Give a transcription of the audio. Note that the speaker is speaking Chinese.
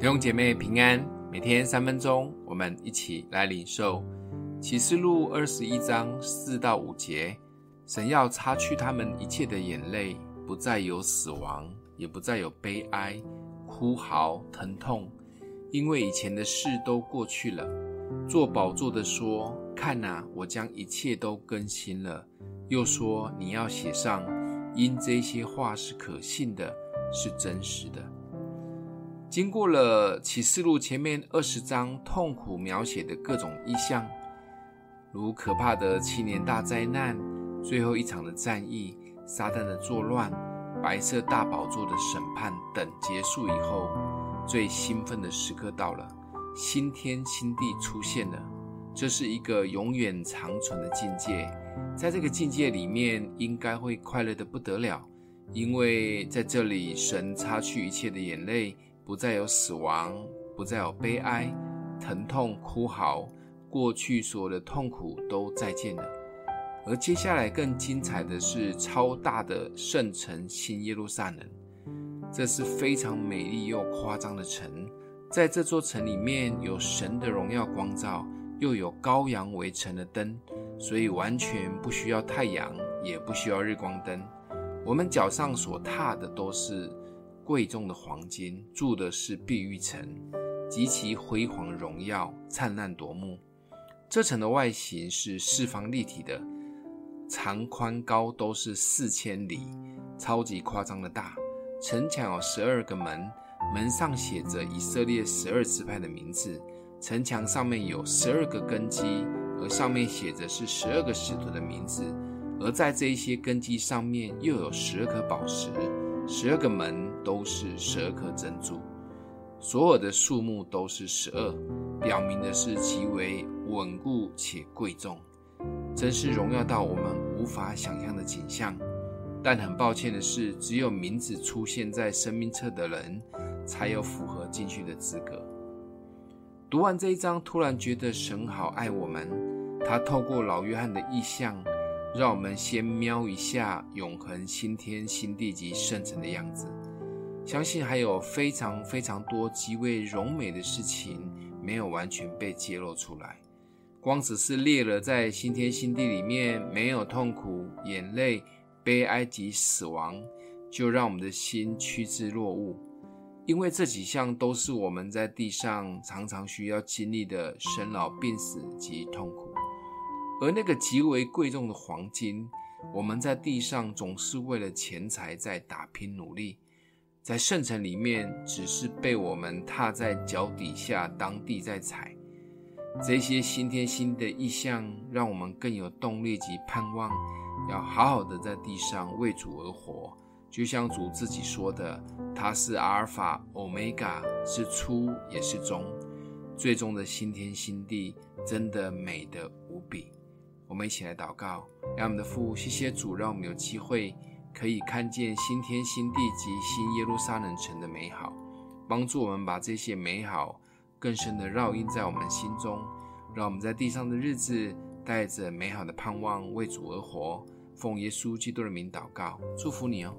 弟兄姐妹平安，每天三分钟，我们一起来领受启示录二十一章四到五节。神要擦去他们一切的眼泪，不再有死亡，也不再有悲哀、哭嚎、疼痛，因为以前的事都过去了。坐宝座的说：“看哪，我将一切都更新了。”又说：“你要写上，因这些话是可信的，是真实的。”经过了启示录前面二十章痛苦描写的各种意象，如可怕的七年大灾难、最后一场的战役、撒旦的作乱、白色大宝座的审判等结束以后，最兴奋的时刻到了，新天新地出现了。这是一个永远长存的境界，在这个境界里面，应该会快乐的不得了，因为在这里，神擦去一切的眼泪。不再有死亡，不再有悲哀、疼痛、哭嚎，过去所有的痛苦都再见了。而接下来更精彩的是超大的圣城新耶路撒冷，这是非常美丽又夸张的城。在这座城里面有神的荣耀光照，又有羔羊围城的灯，所以完全不需要太阳，也不需要日光灯。我们脚上所踏的都是。贵重的黄金，住的是碧玉城，极其辉煌荣耀，灿烂夺目。这城的外形是四方立体的，长宽高都是四千里，超级夸张的大。城墙有十二个门，门上写着以色列十二支派的名字。城墙上面有十二个根基，而上面写着是十二个使徒的名字。而在这一些根基上面又有十二颗宝石。十二个门都是十二颗珍珠，所有的数目都是十二，表明的是极为稳固且贵重，真是荣耀到我们无法想象的景象。但很抱歉的是，只有名字出现在生命册的人，才有符合进去的资格。读完这一章，突然觉得神好爱我们，他透过老约翰的意象。让我们先瞄一下永恒新天新地及圣城的样子，相信还有非常非常多极为荣美的事情没有完全被揭露出来。光只是列了在新天新地里面没有痛苦、眼泪、悲哀及死亡，就让我们的心趋之若鹜，因为这几项都是我们在地上常常需要经历的生老病死及痛苦。而那个极为贵重的黄金，我们在地上总是为了钱财在打拼努力，在圣城里面只是被我们踏在脚底下当地在踩。这些新天新的异象，让我们更有动力及盼望，要好好的在地上为主而活。就像主自己说的，他是阿尔法、欧米伽，是初也是终，最终的新天新地，真的美得无比。我们一起来祷告，让我们的父，谢谢主，让我们有机会可以看见新天新地及新耶路撒冷城的美好，帮助我们把这些美好更深的烙印在我们心中，让我们在地上的日子带着美好的盼望为主而活。奉耶稣基督的名祷告，祝福你哦。